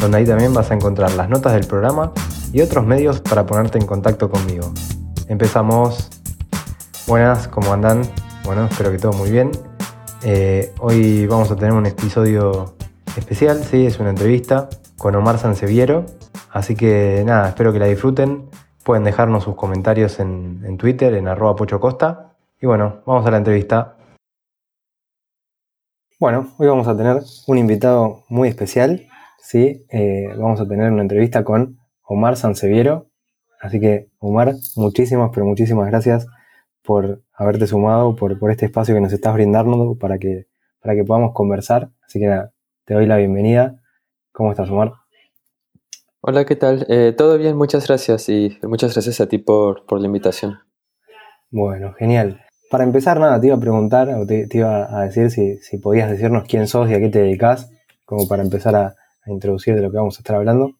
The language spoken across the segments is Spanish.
donde ahí también vas a encontrar las notas del programa y otros medios para ponerte en contacto conmigo. Empezamos. Buenas, ¿cómo andan? Bueno, espero que todo muy bien. Eh, hoy vamos a tener un episodio especial, sí, es una entrevista con Omar Sanseviero. Así que nada, espero que la disfruten. Pueden dejarnos sus comentarios en, en Twitter, en arroba pochocosta. Y bueno, vamos a la entrevista. Bueno, hoy vamos a tener un invitado muy especial. Sí, eh, vamos a tener una entrevista con Omar Sanseviero. Así que, Omar, muchísimas, pero muchísimas gracias por haberte sumado, por, por este espacio que nos estás brindando para que, para que podamos conversar. Así que nada, te doy la bienvenida. ¿Cómo estás, Omar? Hola, ¿qué tal? Eh, Todo bien, muchas gracias y muchas gracias a ti por, por la invitación. Bueno, genial. Para empezar, nada, te iba a preguntar, o te, te iba a decir si, si podías decirnos quién sos y a qué te dedicas, como para empezar a, introducir de lo que vamos a estar hablando.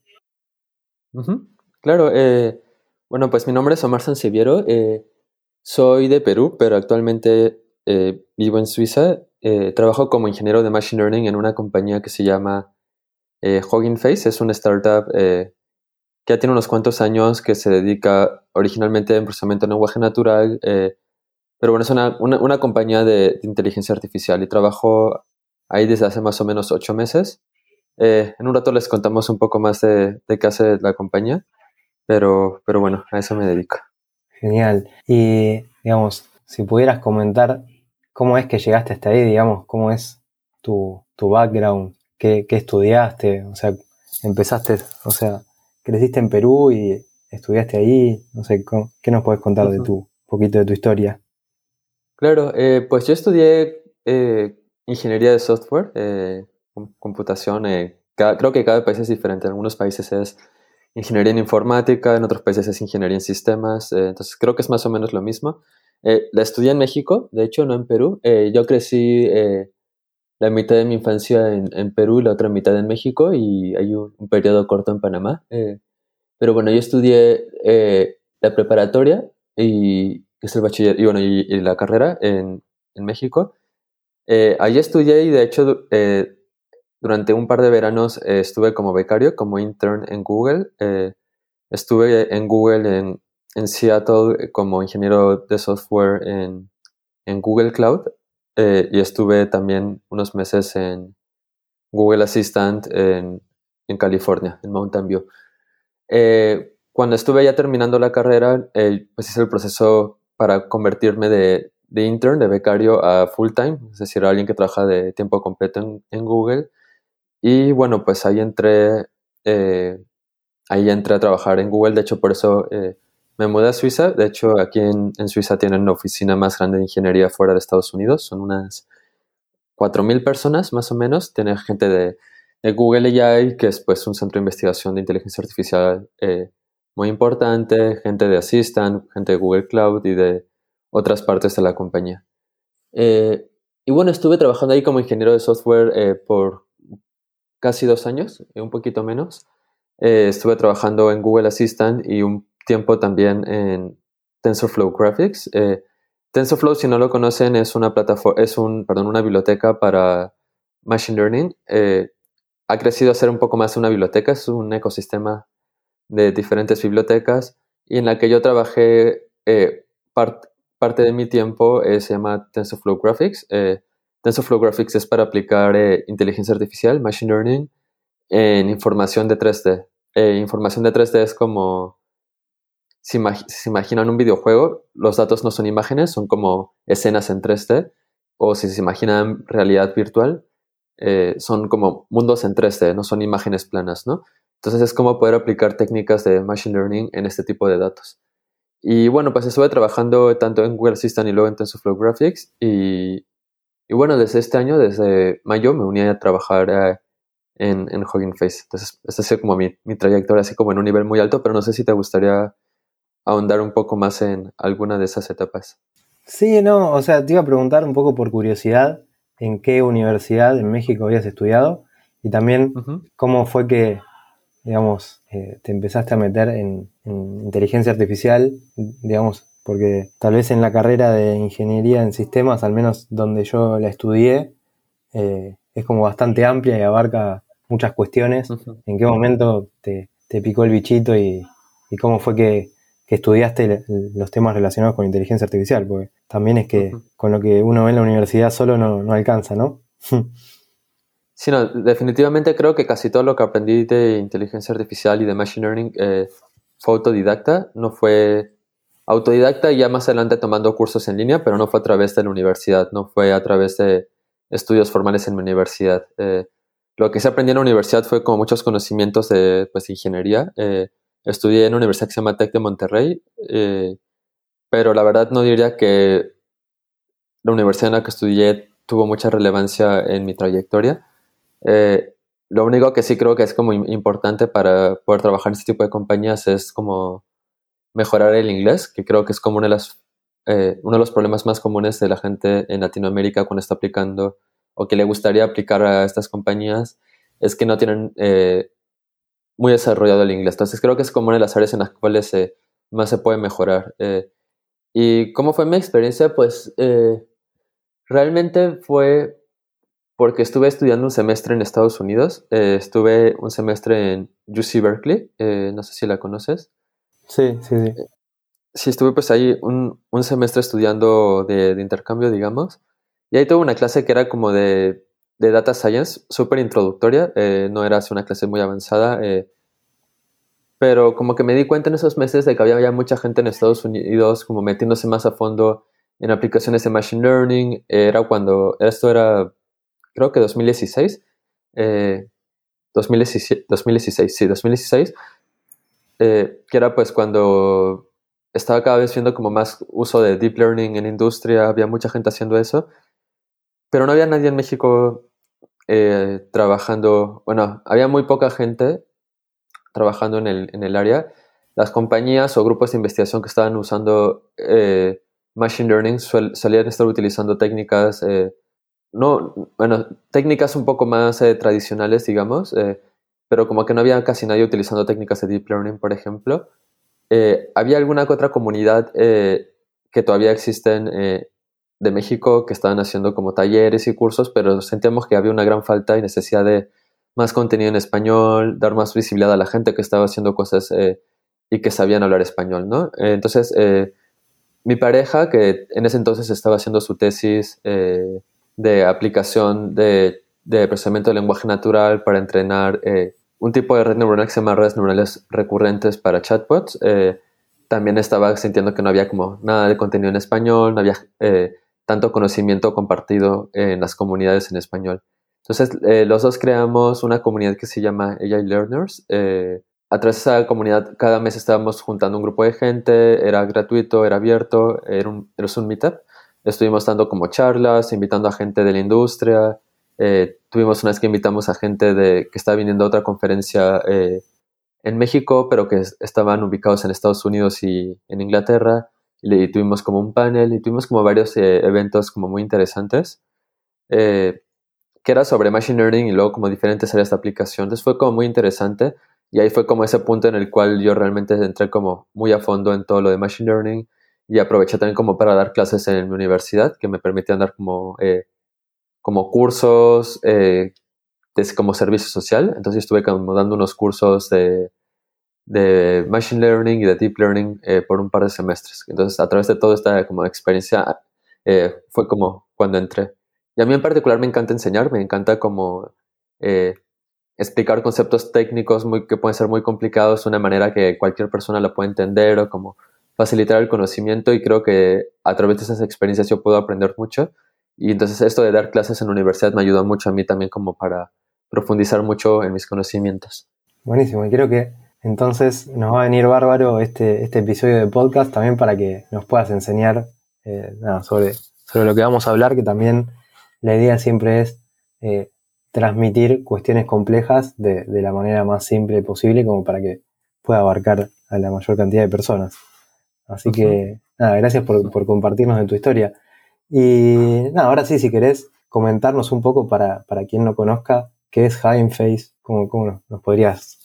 Claro, eh, bueno, pues mi nombre es Omar Sanseviero, eh, soy de Perú, pero actualmente eh, vivo en Suiza. Eh, trabajo como ingeniero de Machine Learning en una compañía que se llama Hugging Face, es una startup que ya tiene unos cuantos años que se dedica originalmente a procesamiento de lenguaje natural, pero bueno, es una, una, compañía de inteligencia artificial y trabajo ahí desde hace más o menos ocho meses. Eh, en un rato les contamos un poco más de, de qué hace la compañía, pero, pero bueno, a eso me dedico. Genial. Y, digamos, si pudieras comentar cómo es que llegaste hasta ahí, digamos, cómo es tu, tu background, qué, qué estudiaste, o sea, empezaste, o sea, creciste en Perú y estudiaste ahí, no sé, ¿cómo- ¿qué nos puedes contar de tu, poquito de tu historia? Claro, eh, pues yo estudié eh, ingeniería de software, eh, computación. eh, ca- creo que cada país es diferente. En algunos países es ingeniería en informática, en otros países es ingeniería en sistemas. eh, entonces creo que es más o menos lo mismo. Eh, la estudié en México, de hecho, no en Perú. Eh, yo crecí eh, la mitad de mi infancia en, en Perú la otra mitad en México y hay un, un periodo corto en Panamá. eh, pero bueno, yo estudié la preparatoria y es el bachiller y bueno, y, y la carrera en, en México. Eh, ahí estudié y de hecho eh, durante un par de veranos eh, estuve como becario, como intern en Google. Eh, estuve en Google en, Seattle eh, como ingeniero de software en, Google Cloud y estuve también unos meses en Google Assistant en, California, en Mountain View. Cuando estuve ya terminando la carrera, pues hice el proceso para convertirme de, intern, de becario a full time, es decir, a alguien que trabaja de tiempo completo en Google. Y bueno, pues ahí entré, eh, ahí entré a trabajar en Google. De hecho, por eso eh, me mudé a Suiza. De hecho, aquí en, en Suiza tienen la oficina más grande de ingeniería fuera de Estados Unidos. Son unas 4.000 personas más o menos. Tiene gente de, de Google AI, que es pues un centro de investigación de inteligencia artificial eh, muy importante, gente de Assistant, gente de Google Cloud y de otras partes de la compañía. Y bueno, estuve trabajando ahí como ingeniero de software por casi dos años, eh, un poquito menos. Eh, estuve trabajando en Google Assistant y un tiempo también en TensorFlow Graphics. Eh, TensorFlow, si no lo conocen, es una plataforma, es un, perdón, una biblioteca para Machine Learning. Ha crecido a ser un poco más una biblioteca, es un ecosistema de diferentes bibliotecas y en la que yo trabajé part- parte de mi tiempo se llama TensorFlow Graphics. TensorFlow Graphics es para aplicar eh, inteligencia artificial, machine learning, en información de 3D. Eh, información de 3D es como, si imag- si se imaginan un videojuego, los datos no son imágenes, son como escenas en 3D, o si se imaginan realidad virtual, eh, son como mundos en 3D, no son imágenes planas, ¿no? Entonces es como poder aplicar técnicas de machine learning en este tipo de datos. Y bueno, pues estuve trabajando tanto en Google Assistant y luego en TensorFlow Graphics. Y, y bueno, desde este año, desde mayo, me uní a trabajar eh, en, en Hugging Face. Entonces, esta ha sido como mi, mi trayectoria, así como en un nivel muy alto, pero no sé si te gustaría ahondar un poco más en alguna de esas etapas. Sí, no, o sea, te iba a preguntar un poco por curiosidad en qué universidad en México habías estudiado y también cómo fue que, digamos, eh, te empezaste a meter en, inteligencia artificial, digamos, porque tal vez en la carrera de ingeniería en sistemas, al menos donde yo la estudié, eh, es como bastante amplia y abarca muchas cuestiones. ¿En qué momento te, picó el bichito y, cómo fue que, estudiaste los temas relacionados con inteligencia artificial? Porque también es que con lo que uno ve en la universidad solo no, alcanza, ¿no? sí, no, definitivamente creo que casi todo lo que aprendí de inteligencia artificial y de machine learning eh, fue autodidacta, no fue autodidacta y ya más adelante tomando cursos en línea, pero no fue a través de la universidad, no fue a través de estudios formales en mi universidad. Eh, lo que se aprendió en la universidad fue como muchos conocimientos de pues, ingeniería. Eh, estudié en una universidad que de Monterrey, eh, pero la verdad no diría que la universidad en la que estudié tuvo mucha relevancia en mi trayectoria. lo único que sí creo que es como importante para poder trabajar en este tipo de compañías es como mejorar el inglés, que creo que es como una de las, uno de los problemas más comunes de la gente en Latinoamérica cuando está aplicando o que le gustaría aplicar a estas compañías es que no tienen eh, muy desarrollado el inglés. Entonces creo que es como una de las áreas en las cuales más se puede mejorar. Eh, ¿Y cómo fue mi experiencia? Pues eh, realmente fue porque estuve estudiando un semestre en Estados Unidos. estuve un semestre en UC Berkeley, no sé si la conoces. Sí, sí, sí. Sí, estuve pues ahí un, un semestre estudiando de, de intercambio, digamos. Y ahí tuve una clase que era como de, de Data Science, súper introductoria, eh, no era así una clase muy avanzada, eh, pero como que me di cuenta en esos meses de que había mucha gente en Estados Unidos como metiéndose más a fondo en aplicaciones de Machine Learning, era cuando, esto era, creo que 2016, 2016, 2016, sí, 2016, eh, que era pues cuando estaba cada vez viendo como más uso de Deep Learning en industria, había mucha gente haciendo eso, pero no había nadie en México eh, trabajando, bueno, había muy poca gente trabajando en el, en el, área. Las compañías o grupos de investigación que estaban usando eh, Machine Learning solían estar utilizando técnicas, eh, no, bueno, técnicas un poco más tradicionales, digamos, pero como que no había casi nadie utilizando técnicas de Deep Learning, por ejemplo. había alguna que otra comunidad que todavía existen de México que estaban haciendo como talleres y cursos, pero sentíamos que había una gran falta y necesidad de más contenido en español, dar más visibilidad a la gente que estaba haciendo cosas eh, y que sabían hablar español, ¿no? Eh, entonces, eh, mi pareja, que en ese entonces estaba haciendo su tesis de aplicación de, de, procesamiento de lenguaje natural para entrenar un tipo de red neuronal que se llama redes neuronales recurrentes para chatbots, también estaba sintiendo que no había como nada de contenido en español, no había tanto conocimiento compartido en las comunidades en español. Entonces, eh, los dos creamos una comunidad que se llama AI Learners. Eh, a través de esa comunidad, cada mes estábamos juntando un grupo de gente, era gratuito, era abierto, era un, era un meetup. Estuvimos dando como charlas, invitando a gente de la industria. Eh, tuvimos una vez que invitamos a gente de, que estaba viniendo a otra conferencia en México, pero que estaban ubicados en Estados Unidos y en Inglaterra y tuvimos como un panel y tuvimos como varios eh, eventos como muy interesantes eh, que era sobre Machine Learning y luego como diferentes áreas de aplicación. Entonces fue como muy interesante y ahí fue como ese punto en el cual yo realmente entré como muy a fondo en todo lo de Machine Learning y aproveché también como para dar clases en mi universidad que me permitían dar como, eh, como cursos de, como servicio social. Entonces estuve como dando unos cursos de de Machine Learning y de Deep Learning eh, por un par de semestres. Entonces, a través de toda esta como experiencia, eh, fue como cuando entré. Y a mí en particular me encanta enseñar, me encanta como eh, explicar conceptos técnicos muy, que pueden ser muy complicados de una manera que cualquier persona la pueda entender o como facilitar el conocimiento y creo que a través de esas experiencias yo puedo aprender mucho. Y entonces esto de dar clases en la universidad me ayudó mucho a mí también como para profundizar mucho en mis conocimientos. Buenísimo, y creo que entonces nos va a venir bárbaro este, este episodio de podcast también para que nos puedas enseñar eh, sobre, sobre lo que vamos a hablar, que también la idea siempre es eh, transmitir cuestiones complejas de, la manera más simple posible como para que pueda abarcar a la mayor cantidad de personas. Así que, nada, gracias por, por, compartirnos de tu historia. Y nada, ahora sí, si querés comentarnos un poco para, para quien no conozca, qué es Hugging Face, cómo, cómo nos podrías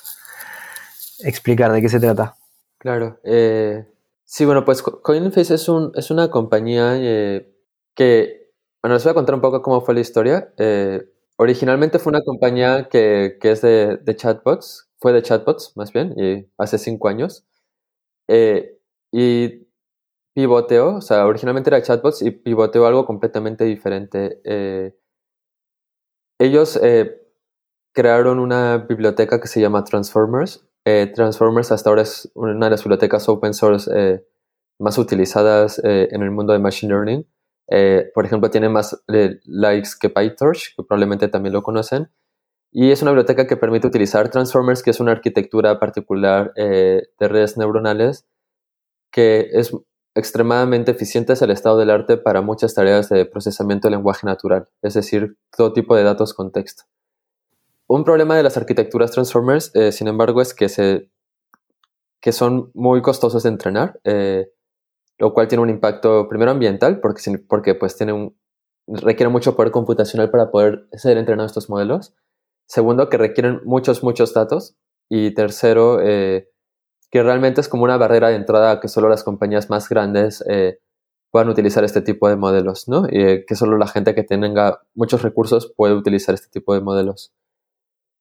explicar de qué se trata. Claro. Eh, sí, bueno, pues CoinFace es, un, es una compañía eh, que, bueno, les voy a contar un poco cómo fue la historia. Eh, originalmente fue una compañía que, que es de, de, chatbots, fue de chatbots más bien, y hace cinco años. y pivoteó, o sea, originalmente era chatbots y pivoteó algo completamente diferente. ellos crearon una biblioteca que se llama Transformers, eh, Transformers hasta ahora es una de las bibliotecas open source eh, más utilizadas eh, en el mundo de Machine Learning. por ejemplo, tiene más likes que PyTorch, que probablemente también lo conocen. Y es una biblioteca que permite utilizar Transformers, que es una arquitectura particular de redes neuronales que es extremadamente eficiente, es el estado del arte para muchas tareas de procesamiento de lenguaje natural, es decir, todo tipo de datos con texto. Un problema de las arquitecturas Transformers, eh, sin embargo, es que, se, que son muy costosos de entrenar, eh, lo cual tiene un impacto primero ambiental, porque, porque pues tiene un, requiere mucho poder computacional para poder ser entrenados estos modelos. Segundo, que requieren muchos, muchos datos. Y tercero, eh, que realmente es como una barrera de entrada que solo las compañías más grandes puedan utilizar este tipo de modelos, ¿no? Y que solo la gente que tenga muchos recursos puede utilizar este tipo de modelos.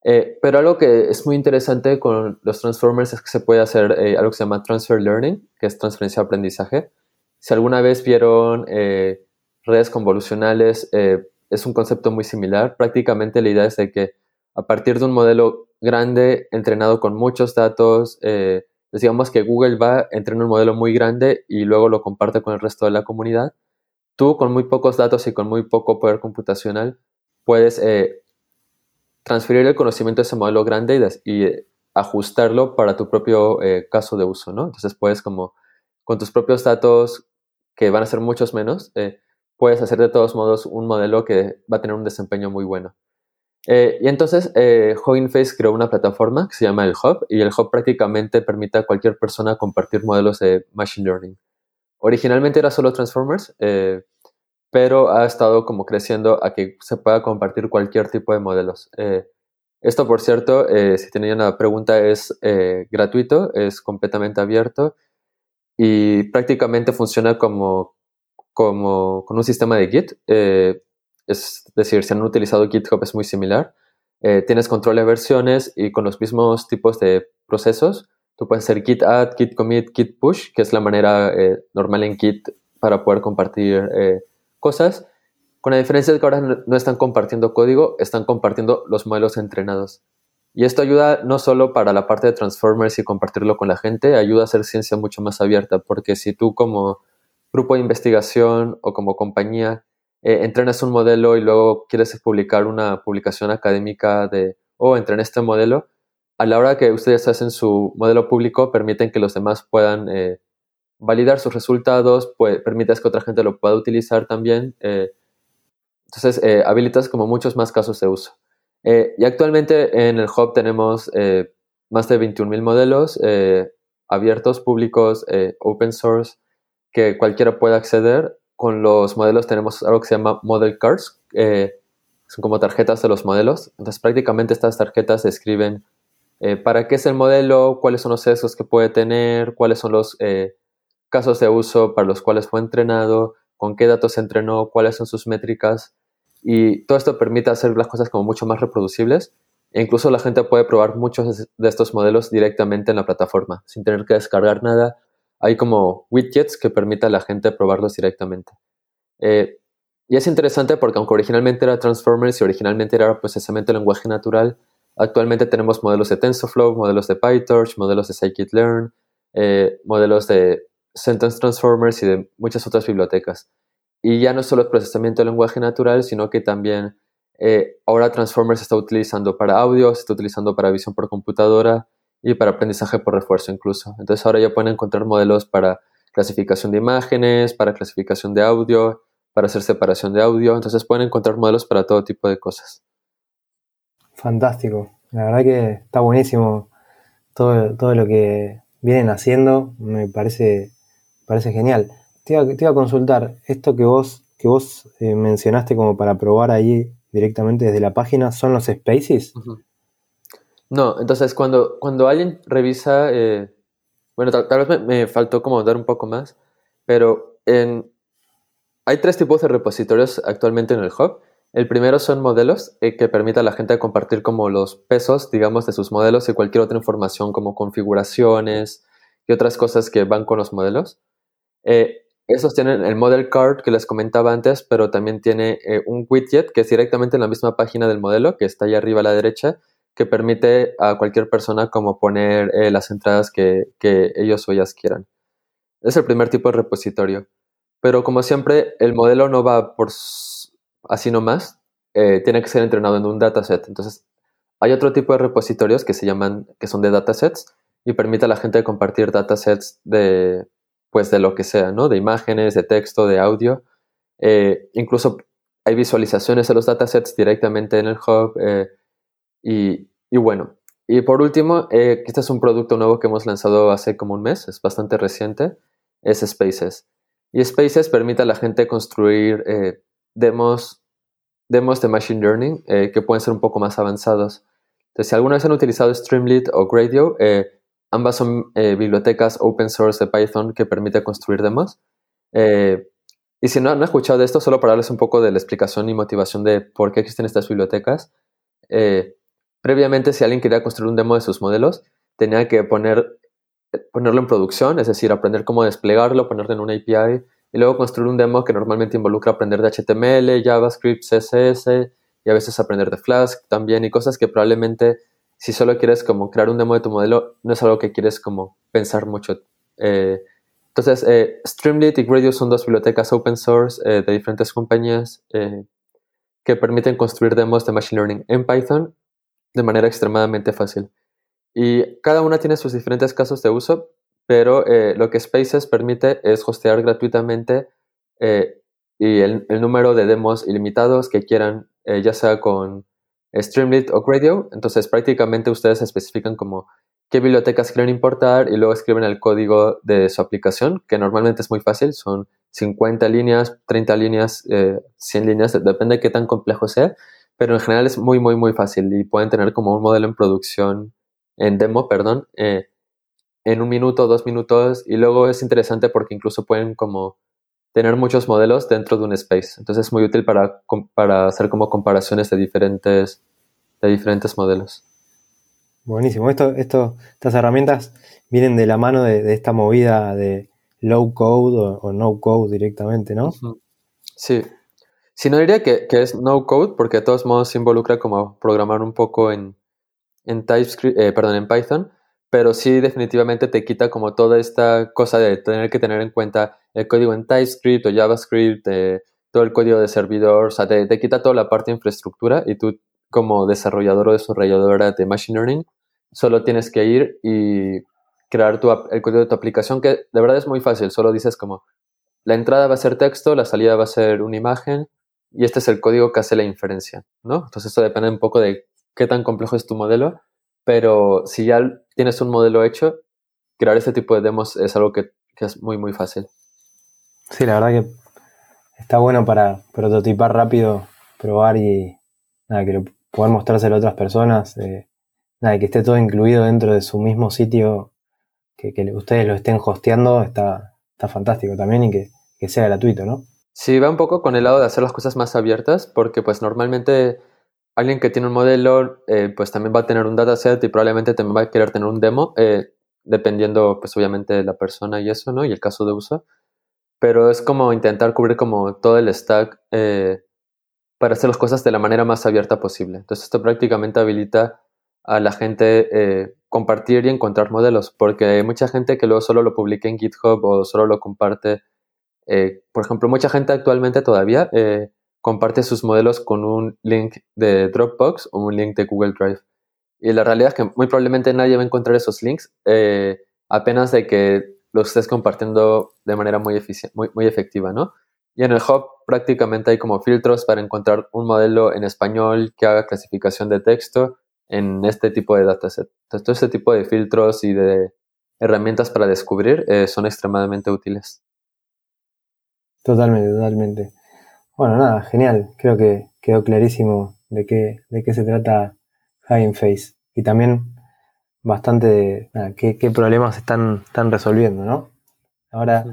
Eh, pero algo que es muy interesante con los transformers es que se puede hacer eh, algo que se llama transfer learning, que es transferencia de aprendizaje. Si alguna vez vieron eh, redes convolucionales, es un concepto muy similar. Prácticamente la idea es de que a partir de un modelo grande, entrenado con muchos datos, digamos que Google va, entrena un modelo muy grande y luego lo comparte con el resto de la comunidad. Tú, con muy pocos datos y con muy poco poder computacional, puedes transferir el conocimiento de ese modelo grande y, ajustarlo para tu propio eh, caso de uso, ¿no? Entonces puedes como con tus propios datos, que van a ser muchos menos, eh, puedes hacer de todos modos un modelo que va a tener un desempeño muy bueno. Eh, y entonces eh, Face creó una plataforma que se llama el Hub y el Hub prácticamente permite a cualquier persona compartir modelos de Machine Learning. Originalmente era solo Transformers, pero ha estado como creciendo a que se pueda compartir cualquier tipo de modelos. Eh, esto, por cierto, eh, si tenían una pregunta, es eh, gratuito, es completamente abierto y prácticamente funciona como, como con un sistema de Git. Es decir, si han utilizado GitHub es muy similar. tienes control de versiones y con los mismos tipos de procesos. Tú puedes hacer git add, git commit, git push, que es la manera normal en Git para poder compartir cosas, con la diferencia de que ahora no están compartiendo código, están compartiendo los modelos entrenados. Y esto ayuda no solo para la parte de Transformers y compartirlo con la gente, ayuda a hacer ciencia mucho más abierta, porque si tú como grupo de investigación o como compañía eh, entrenas un modelo y luego quieres publicar una publicación académica de, oh, entrené este modelo, a la hora que ustedes hacen su modelo público, permiten que los demás puedan eh, validar sus resultados, pues, permites que otra gente lo pueda utilizar también. Eh, entonces, eh, habilitas como muchos más casos de uso. Y actualmente en el Hub tenemos más de 21.000 modelos abiertos, públicos, open source, que cualquiera pueda acceder. Con los modelos tenemos algo que se llama Model Cards, son como tarjetas de los modelos. Entonces, prácticamente estas tarjetas describen para qué es el modelo, cuáles son los sesgos que puede tener, cuáles son los casos de uso para los cuales fue entrenado, con qué datos se entrenó, cuáles son sus métricas. Y todo esto permite hacer las cosas como mucho más reproducibles. E incluso la gente puede probar muchos de estos modelos directamente en la plataforma, sin tener que descargar nada. Hay como widgets que permiten a la gente probarlos directamente. Eh, y es interesante porque aunque originalmente era Transformers y originalmente era procesamiento de lenguaje natural, actualmente tenemos modelos de TensorFlow, modelos de PyTorch, modelos de Scikit-learn, eh, modelos de Sentence Transformers y de muchas otras bibliotecas. Y ya no solo el procesamiento de lenguaje natural, sino que también eh, ahora Transformers se está utilizando para audio, se está utilizando para visión por computadora y para aprendizaje por refuerzo incluso. Entonces ahora ya pueden encontrar modelos para clasificación de imágenes, para clasificación de audio, para hacer separación de audio. Entonces pueden encontrar modelos para todo tipo de cosas. Fantástico. La verdad que está buenísimo todo, todo lo que vienen haciendo. Me parece parece genial. Te iba, a consultar, esto que vos, que vos eh, mencionaste como para probar ahí directamente desde la página, ¿son los spaces? No, entonces cuando, cuando alguien revisa, eh, bueno, tal, vez me, faltó como dar un poco más, pero hay tres tipos de repositorios actualmente en el hub. El primero son modelos eh, que permiten a la gente compartir como los pesos, digamos, de sus modelos y cualquier otra información como configuraciones y otras cosas que van con los modelos. Eh, esos tienen el model card que les comentaba antes, pero también tiene un widget que es directamente en la misma página del modelo, que está ahí arriba a la derecha, que permite a cualquier persona como poner las entradas que, ellos o ellas quieran. Es el primer tipo de repositorio. Pero como siempre, el modelo no va por así nomás, eh, tiene que ser entrenado en un dataset. Entonces, hay otro tipo de repositorios que se llaman, que son de datasets y permite a la gente compartir datasets de, pues, de lo que sea, ¿no? De imágenes, de texto, de audio. Eh, incluso hay visualizaciones de los datasets directamente en el hub. Eh, y, bueno, y por último, este es un producto nuevo que hemos lanzado hace como un mes, es bastante reciente, es Spaces. Y Spaces permite a la gente construir demos, demos de Machine Learning eh, que pueden ser un poco más avanzados. Entonces, si alguna vez han utilizado Streamlit o Gradio, eh, ambas son eh, bibliotecas open source de Python que permite construir demos. y si no han escuchado esto, solo para darles un poco de la explicación y motivación de por qué existen estas bibliotecas. Previamente, si alguien quería construir un demo de sus modelos, tenía que poner, ponerlo en producción, es decir, aprender cómo desplegarlo, ponerlo en una API, y luego construir un demo que normalmente involucra aprender de HTML, JavaScript, CSS y a veces aprender de Flask también y cosas que probablemente si solo quieres como crear un demo de tu modelo no es algo que quieres como pensar mucho. Eh, entonces, eh, Streamlit y Gradio son dos bibliotecas open source eh, de diferentes compañías que permiten construir demos de Machine Learning en Python de manera extremadamente fácil. Y cada una tiene sus diferentes casos de uso, pero eh, lo que Spaces permite es hostear gratuitamente eh, y el, número de demos ilimitados que quieran, eh, ya sea con Streamlit o Gradio. Entonces, prácticamente ustedes especifican como qué bibliotecas quieren importar y luego escriben el código de su aplicación, que normalmente es muy fácil, son 50 líneas, 30 líneas, 100 líneas, depende de qué tan complejo sea, pero en general es muy, muy, muy fácil y pueden tener como un modelo en producción, en demo, perdón, en un minuto, dos minutos, y luego es interesante porque incluso pueden como tener muchos modelos dentro de un space. Entonces es muy útil para, para hacer como comparaciones de diferentes, de diferentes modelos. Buenísimo. Esto, esto, estas herramientas vienen de la mano de, esta movida de low code o, no code directamente, ¿no? Sí. Si no diría que, es no code, porque de todos modos se involucra como programar un poco en, en TypeScript, eh, perdón, en Python, pero sí definitivamente te quita como toda esta cosa de tener que tener en cuenta el código en TypeScript o JavaScript, eh, todo el código de servidor, o sea, te, quita toda la parte de infraestructura y tú como desarrollador o desarrolladora de Machine Learning solo tienes que ir y crear tu, el código de tu aplicación, que de verdad es muy fácil, solo dices como la entrada va a ser texto, la salida va a ser una imagen y este es el código que hace la inferencia, ¿no? Entonces esto depende un poco de qué tan complejo es tu modelo pero si ya tienes un modelo hecho, crear este tipo de demos es algo que, es muy, muy fácil. Sí, la verdad que está bueno para prototipar rápido, probar y nada, que poder mostrárselo a otras personas. Eh, nada, que esté todo incluido dentro de su mismo sitio, que, ustedes lo estén hosteando, está, está fantástico también y que, que sea gratuito, ¿no? Sí, va un poco con el lado de hacer las cosas más abiertas, porque pues normalmente alguien que tiene un modelo, eh, pues también va a tener un dataset y probablemente también va a querer tener un demo, eh, dependiendo, pues obviamente, de la persona y eso, ¿no? Y el caso de uso. Pero es como intentar cubrir como todo el stack eh, para hacer las cosas de la manera más abierta posible. Entonces, esto prácticamente habilita a la gente compartir y encontrar modelos, porque hay mucha gente que luego solo lo publica en GitHub o solo lo comparte. Por ejemplo, mucha gente actualmente todavía comparte sus modelos con un link de Dropbox o un link de Google Drive. Y la realidad es que muy probablemente nadie va a encontrar esos links eh, apenas de que los estés compartiendo de manera muy, muy, muy efectiva, ¿no? Y en el Hub prácticamente hay como filtros para encontrar un modelo en español que haga clasificación de texto en este tipo de dataset. Entonces, todo este tipo de filtros y de herramientas para descubrir, eh, son extremadamente útiles. Totalmente, totalmente. Bueno, nada, genial. Creo que quedó clarísimo de qué, de qué se trata Hugging Face. Y también bastante de qué, problemas están, están resolviendo, ¿no? Ahora,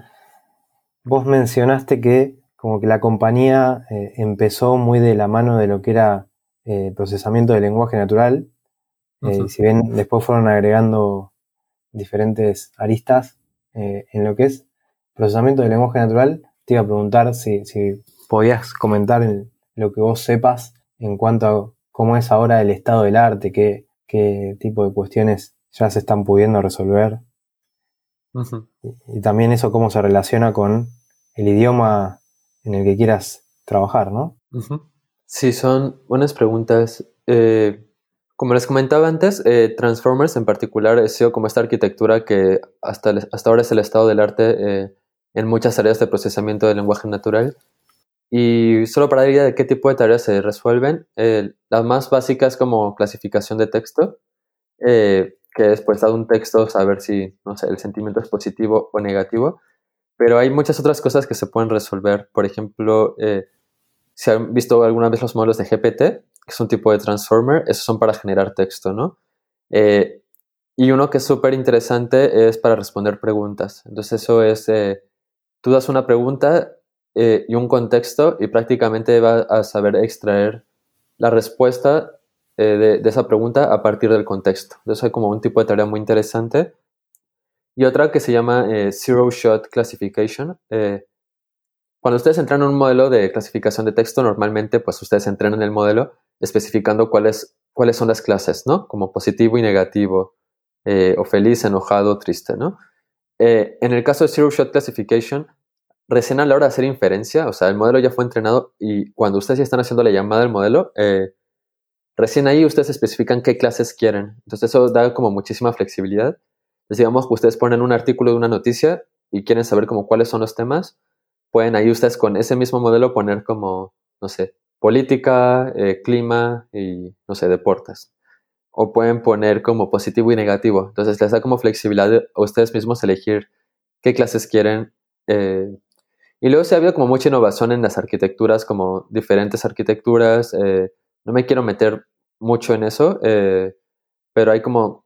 vos mencionaste que como que la compañía eh, empezó muy de la mano de lo que era eh, procesamiento de lenguaje natural. Eh, si bien después fueron agregando diferentes aristas en lo que es procesamiento de lenguaje natural, te iba a preguntar si, si podías comentar lo que vos sepas en cuanto a cómo es ahora el estado del arte, qué, qué tipo de cuestiones ya se están pudiendo resolver. y, también eso cómo se relaciona con el idioma en el que quieras trabajar, ¿no? Sí, son buenas preguntas. Eh, como les comentaba antes, eh, Transformers en particular ha sido como esta arquitectura que hasta, hasta ahora es el estado del arte eh, en muchas áreas de procesamiento del lenguaje natural. Y solo para idea de qué tipo de tareas se resuelven, las más básicas como clasificación de texto, que es pues dado un texto saber si no sé, el sentimiento es positivo o negativo. Pero hay muchas otras cosas que se pueden resolver. Por ejemplo, eh, si han visto alguna vez los modelos de GPT, que es un tipo de transformer, esos son para generar texto, ¿no? Eh, y uno que es súper interesante es para responder preguntas. Entonces eso es, eh, tú das una pregunta eh, y un contexto y prácticamente va a saber extraer la respuesta eh, de, esa pregunta a partir del contexto. Entonces hay como un tipo de tarea muy interesante. Y otra que se llama eh, Zero Shot Classification. cuando ustedes entran en un modelo de clasificación de texto, normalmente pues ustedes entran en el modelo especificando cuáles, cuáles son las clases, ¿no? Como positivo y negativo, o feliz, enojado, triste, ¿no? En el caso de Zero Shot Classification, recién a la hora de hacer inferencia, o sea, el modelo ya fue entrenado y cuando ustedes ya están haciendo la llamada del modelo, eh, recién ahí ustedes especifican qué clases quieren. Entonces eso da como muchísima flexibilidad. Les digamos que ustedes ponen un artículo de una noticia y quieren saber como cuáles son los temas, pueden ahí ustedes con ese mismo modelo poner como, no sé, política, eh, clima y, no sé, deportes. O pueden poner como positivo y negativo. Entonces les da como flexibilidad a ustedes mismos elegir qué clases quieren eh, y luego se ha habido como mucha innovación en las arquitecturas, como diferentes arquitecturas. Eh, no me quiero meter mucho en eso, eh, pero hay como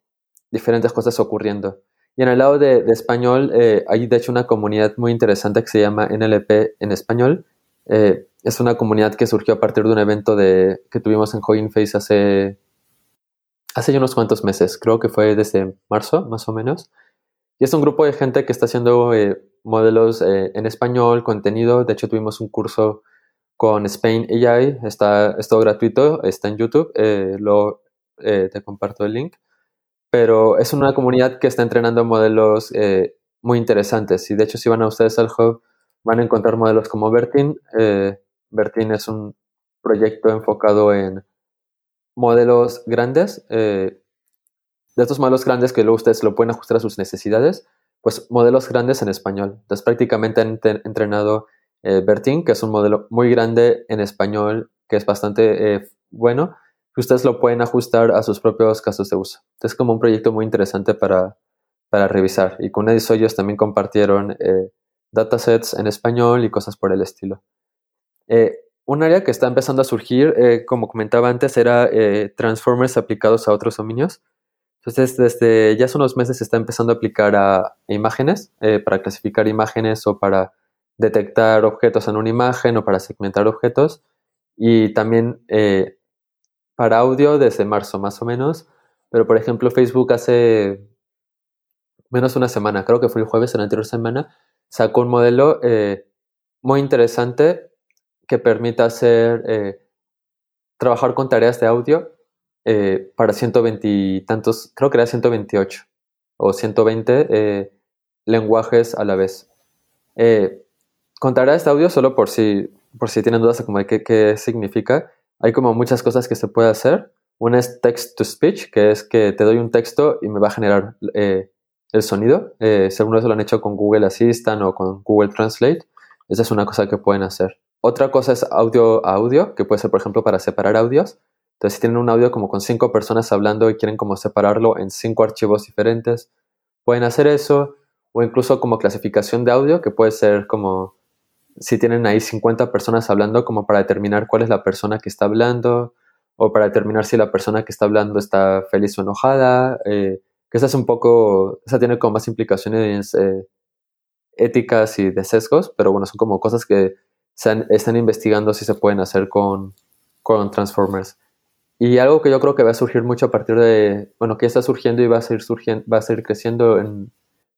diferentes cosas ocurriendo. Y en el lado de, español eh, hay de hecho una comunidad muy interesante que se llama NLP en español. es una comunidad que surgió a partir de un evento de, que tuvimos en Hugging Face hace, unos cuantos meses, creo que fue desde marzo más o menos. Y es un grupo de gente que está haciendo modelos eh, en español, contenido. De hecho, tuvimos un curso con Spain AI, está, es todo gratuito, está en YouTube, eh, lo, eh, te comparto el link. Pero es una comunidad que está entrenando modelos muy interesantes. Y de hecho, si van a ustedes al hub, van a encontrar modelos como Bertin. Bertin es un proyecto enfocado en modelos grandes, de estos modelos grandes que luego ustedes lo pueden ajustar a sus necesidades pues modelos grandes en español. Entonces prácticamente han entrenado eh, Bertin, que es un modelo muy grande en español, que es bastante eh, bueno, que ustedes lo pueden ajustar a sus propios casos de uso. Es como un proyecto muy interesante para, para revisar. Y con ellos también compartieron eh, datasets en español y cosas por el estilo. Un área que está empezando a surgir, como comentaba antes, era transformers aplicados a otros dominios. Entonces, desde ya hace unos meses se está empezando a aplicar a imágenes, eh, para clasificar imágenes o para detectar objetos en una imagen o para segmentar objetos. Y también eh, para audio desde marzo más o menos. Pero, por ejemplo, Facebook hace menos de una semana, creo que fue el jueves en la anterior semana, sacó un modelo eh, muy interesante que permite hacer, trabajar con tareas de audio eh, para 120 y tantos, creo que era 128 o 120 eh, lenguajes a la vez. Eh, contaré este audio solo por si, por si tienen dudas como de qué, qué, significa. Hay como muchas cosas que se puede hacer. Una es text to speech, que es que te doy un texto y me va a generar eh, el sonido. según eso lo han hecho con Google Assistant o con Google Translate. Esa es una cosa que pueden hacer. Otra cosa es audio a audio, que puede ser, por ejemplo, para separar audios. Entonces, si tienen un audio como con cinco personas hablando y quieren como separarlo en cinco archivos diferentes, pueden hacer eso, o incluso como clasificación de audio, que puede ser como si tienen ahí 50 personas hablando, como para determinar cuál es la persona que está hablando, o para determinar si la persona que está hablando está feliz o enojada, eh, que esa es un poco, esa tiene como más implicaciones eh, éticas y de sesgos, pero bueno, son como cosas que se están investigando si se pueden hacer con, con Transformers. Y algo que yo creo que va a surgir mucho a partir de, bueno, que está surgiendo y va a seguir, surgiendo, va a seguir creciendo en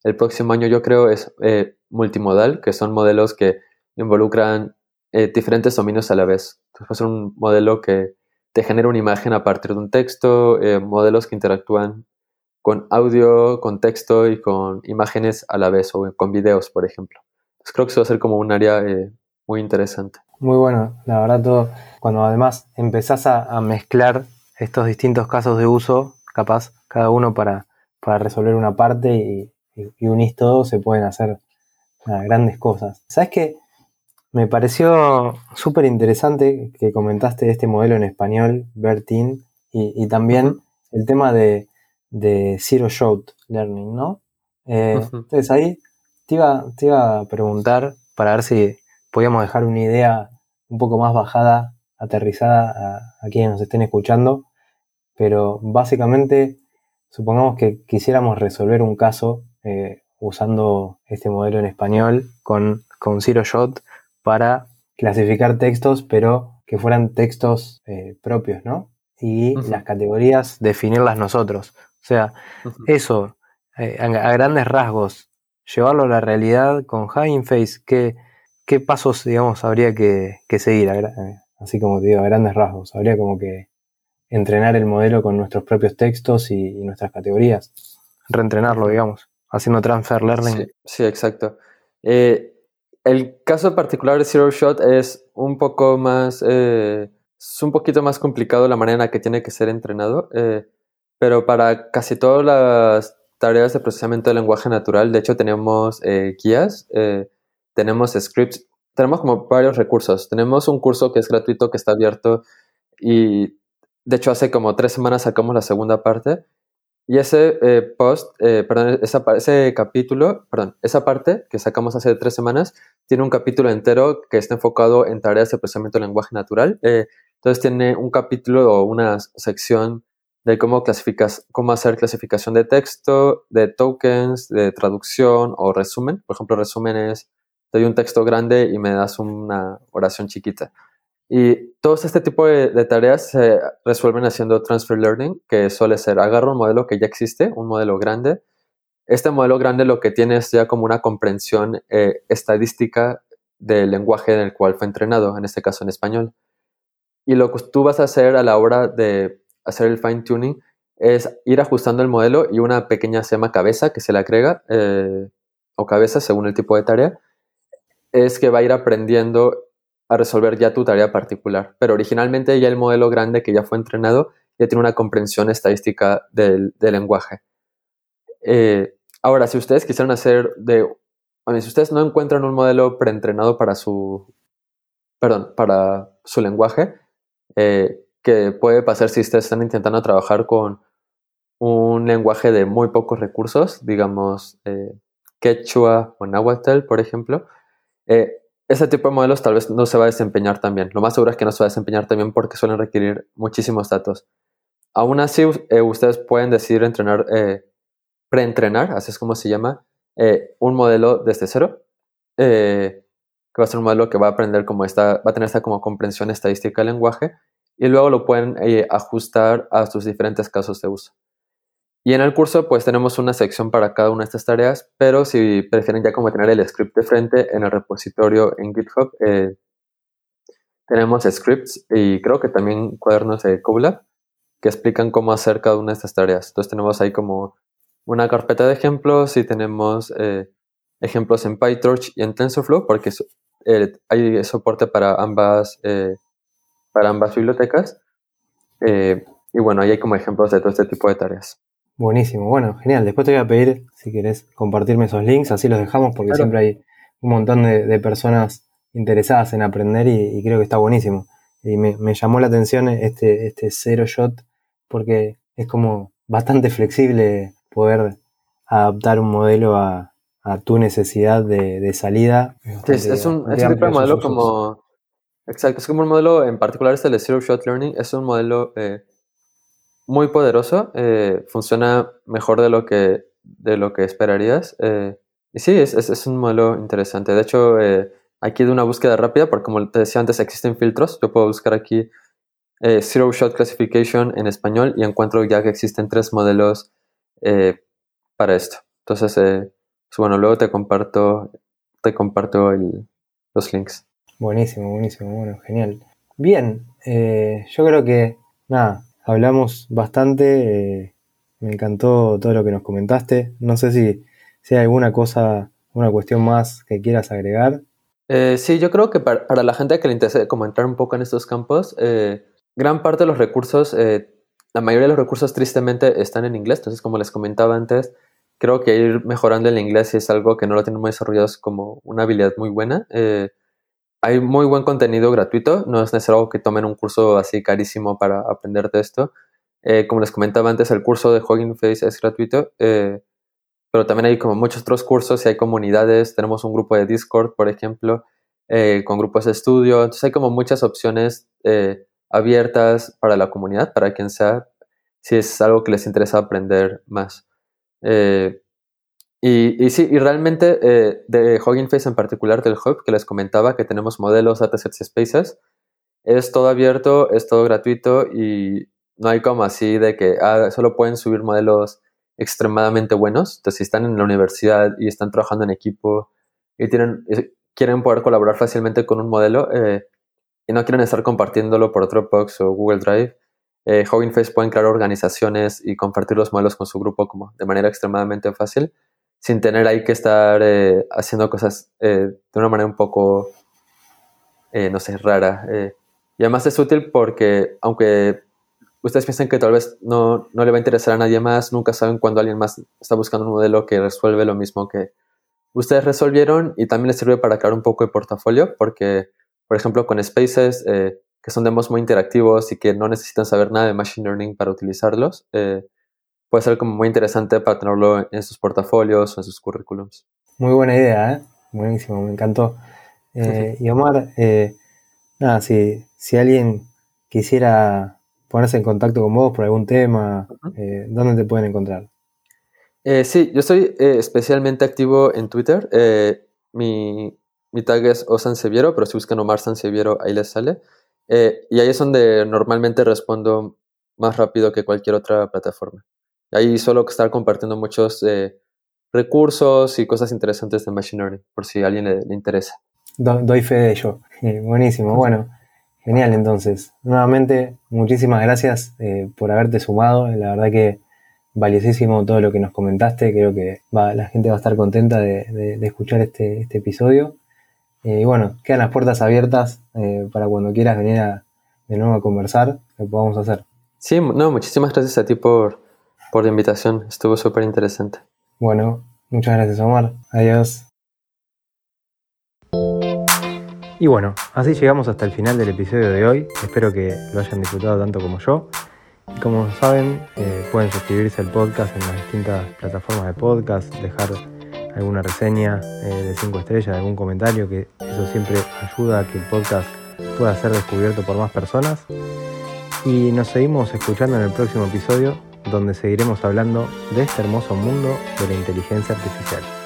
el próximo año, yo creo, es eh, multimodal, que son modelos que involucran eh, diferentes dominios a la vez. Entonces ser un modelo que te genera una imagen a partir de un texto, eh, modelos que interactúan con audio, con texto y con imágenes a la vez o con videos, por ejemplo. Entonces creo que eso va a ser como un área muy interesante. Muy bueno, la verdad todo, cuando además empezás a, mezclar estos distintos casos de uso, capaz cada uno para, para resolver una parte y, unís todo, se pueden hacer grandes cosas. ¿Sabes qué? Me pareció súper interesante que comentaste este modelo en español, Bertin, y, también el tema de, Zero Shot Learning, ¿no? Eh, entonces ahí te iba, te iba a preguntar para ver si podíamos dejar una idea un poco más bajada, aterrizada a, quienes nos estén escuchando, pero básicamente supongamos que quisiéramos resolver un caso eh, usando este modelo en español con, con Zero Shot para clasificar textos, pero que fueran textos eh, propios, ¿no? Y las categorías definirlas nosotros. O sea, eso, eh, a, grandes rasgos, llevarlo a la realidad con Hugging Face, que ¿qué pasos, digamos, habría que, seguir? Eh, así como te digo, a grandes rasgos. Habría como que entrenar el modelo con nuestros propios textos y, nuestras categorías. Reentrenarlo, digamos, haciendo transfer learning. Sí, exacto. Eh, el caso particular de Zero Shot es un poco más, eh, es un poquito más complicado la manera en la que tiene que ser entrenado, pero para casi todas las tareas de procesamiento de lenguaje natural, de hecho tenemos guías tenemos scripts, tenemos como varios recursos. Tenemos un curso que es gratuito, que está abierto y de hecho hace como tres semanas sacamos la segunda parte. Y ese eh, post, eh, perdón, ese capítulo, perdón, esa parte que sacamos hace tres semanas, tiene un capítulo entero que está enfocado en tareas de procesamiento de lenguaje natural. Eh, entonces tiene un capítulo o una sección de cómo clasificas, cómo hacer clasificación de texto, de tokens, de traducción o resumen. Por ejemplo, resumen doy un texto grande y me das una oración chiquita. Y todos este tipo de, tareas se resuelven haciendo transfer learning, que suele ser agarro un modelo que ya existe, un modelo grande. Este modelo grande lo que tiene es ya como una comprensión eh, estadística del lenguaje en el cual fue entrenado, en este caso en español. Y lo que tú vas a hacer a la hora de hacer el fine tuning es ir ajustando el modelo y una pequeña sema cabeza que se le agrega, eh, o cabeza según el tipo de tarea, es que va a ir aprendiendo a resolver ya tu tarea particular. Pero originalmente ya el modelo grande que ya fue entrenado ya tiene una comprensión estadística del, lenguaje. Eh, ahora, si ustedes quisieran hacer de... Bueno, si ustedes no encuentran un modelo preentrenado para su... Perdón, para su lenguaje, eh, que puede pasar si ustedes están intentando trabajar con un lenguaje de muy pocos recursos, digamos eh, quechua o náhuatl, por ejemplo, eh, ese tipo de modelos tal vez no se va a desempeñar tan bien. Lo más seguro es que no se va a desempeñar también porque suelen requerir muchísimos datos. Aún así, eh, ustedes pueden decidir entrenar, eh, preentrenar, así es como se llama, un modelo desde cero, que va a ser un modelo que va a aprender como esta, va a tener esta como comprensión estadística del lenguaje y luego lo pueden ajustar a sus diferentes casos de uso. Y en el curso pues tenemos una sección para cada una de estas tareas, pero si prefieren ya como tener el script de frente en el repositorio en GitHub, eh, tenemos scripts y creo que también cuadernos de Colab que explican cómo hacer cada una de estas tareas. Entonces tenemos ahí como una carpeta de ejemplos y tenemos eh, ejemplos en PyTorch y en TensorFlow porque eh, hay soporte para ambas, para ambas bibliotecas. y bueno, ahí hay como ejemplos de todo este tipo de tareas. Buenísimo, bueno, genial. Después te voy a pedir, si querés, compartirme esos links, así los dejamos, porque siempre hay un montón de, personas interesadas en aprender y, creo que está buenísimo. Y me, llamó la atención este, este Zero Shot, porque es como bastante flexible poder adaptar un modelo a, tu necesidad de, salida. es, un, tipo de modelo como... Exacto, es como un modelo, en particular este de Zero Shot Learning, es un modelo eh, muy poderoso, eh, funciona mejor de lo que, de lo que esperarías. Eh, y sí, es, es, un modelo interesante. De hecho, aquí de una búsqueda rápida, porque como te decía antes, existen filtros. Yo puedo buscar aquí Zero Shot Classification en español y encuentro ya que existen tres modelos para esto. Entonces, eh, pues bueno, luego te comparto, te comparto los links. Buenísimo, buenísimo, bueno, genial. Bien, eh, yo creo que, nada, hablamos bastante, eh, me encantó todo lo que nos comentaste. No sé si, hay alguna cosa, una cuestión más que quieras agregar. sí, yo creo que para, la gente que le interese como entrar un poco en estos campos, gran parte de los recursos la mayoría de los recursos tristemente están en inglés, entonces como les comentaba antes, creo que ir mejorando el inglés es algo que no lo tienen muy desarrollado como una habilidad muy buena. Eh, hay muy buen contenido gratuito, no es necesario que tomen un curso así carísimo para aprender de esto. Eh, como les comentaba antes, el curso de Hugging Face es gratuito, eh, pero también hay como muchos otros cursos y hay comunidades. Tenemos un grupo de Discord, por ejemplo, con grupos de estudio. Entonces hay como muchas opciones abiertas para la comunidad, para quien sea, si es algo que les interesa aprender más. Eh, y, sí, y realmente eh, de Hugging Face en particular, del Hub, que les comentaba que tenemos modelos, datasets y spaces, es todo abierto, es todo gratuito y no hay como así de que ah, solo pueden subir modelos extremadamente buenos. Entonces, si están en la universidad y están trabajando en equipo y tienen, quieren poder colaborar fácilmente con un modelo, eh, y no quieren estar compartiéndolo por Dropbox o Google Drive, eh, Hugging Face pueden crear organizaciones y compartir los modelos con su grupo como de manera extremadamente fácil, sin tener ahí que estar eh, haciendo cosas eh, de una manera un poco, eh, no sé, rara. y además es útil porque aunque ustedes piensen que tal vez no, no le va a interesar a nadie más, nunca saben cuando alguien más está buscando un modelo que resuelve lo mismo que ustedes resolvieron y también les sirve para crear un poco de portafolio porque por ejemplo, con Spaces, que son demos muy interactivos y que no necesitan saber nada de Machine Learning para utilizarlos, puede ser como muy interesante para tenerlo en sus portafolios o en sus currículums. Muy buena idea, ¿eh? Buenísimo, me encantó. Eh, y Omar, nada, si, si alguien quisiera ponerse en contacto con vos por algún tema, ¿dónde te pueden encontrar? sí, yo estoy especialmente activo en Twitter. mi, mi tag es Osanseviero, pero si buscan Omar Sanseviero, ahí les sale. Eh, y ahí es donde normalmente respondo más rápido que cualquier otra plataforma. Ahí suelo estar compartiendo muchos eh, recursos y cosas interesantes de Machine Learning, por si a alguien le, interesa. doy fe de ello. buenísimo. Bueno, genial entonces. Nuevamente, muchísimas gracias eh, por haberte sumado. La verdad que valiosísimo todo lo que nos comentaste. Creo que la gente va a estar contenta de, escuchar este, este episodio. Eh, y bueno, quedan las puertas abiertas para cuando quieras venir de nuevo a conversar, lo podamos hacer. Sí, no, muchísimas gracias a ti por, por la invitación, estuvo súper interesante. Bueno, muchas gracias Omar, adiós. Y bueno, así llegamos hasta el final del episodio de hoy. Espero que lo hayan disfrutado tanto como yo. Y como saben, eh, pueden suscribirse al podcast en las distintas plataformas de podcast, dejar alguna reseña eh, de 5 estrellas, algún comentario, que eso siempre ayuda a que el podcast pueda ser descubierto por más personas. Y nos seguimos escuchando en el próximo episodio, donde seguiremos hablando de este hermoso mundo de la inteligencia artificial.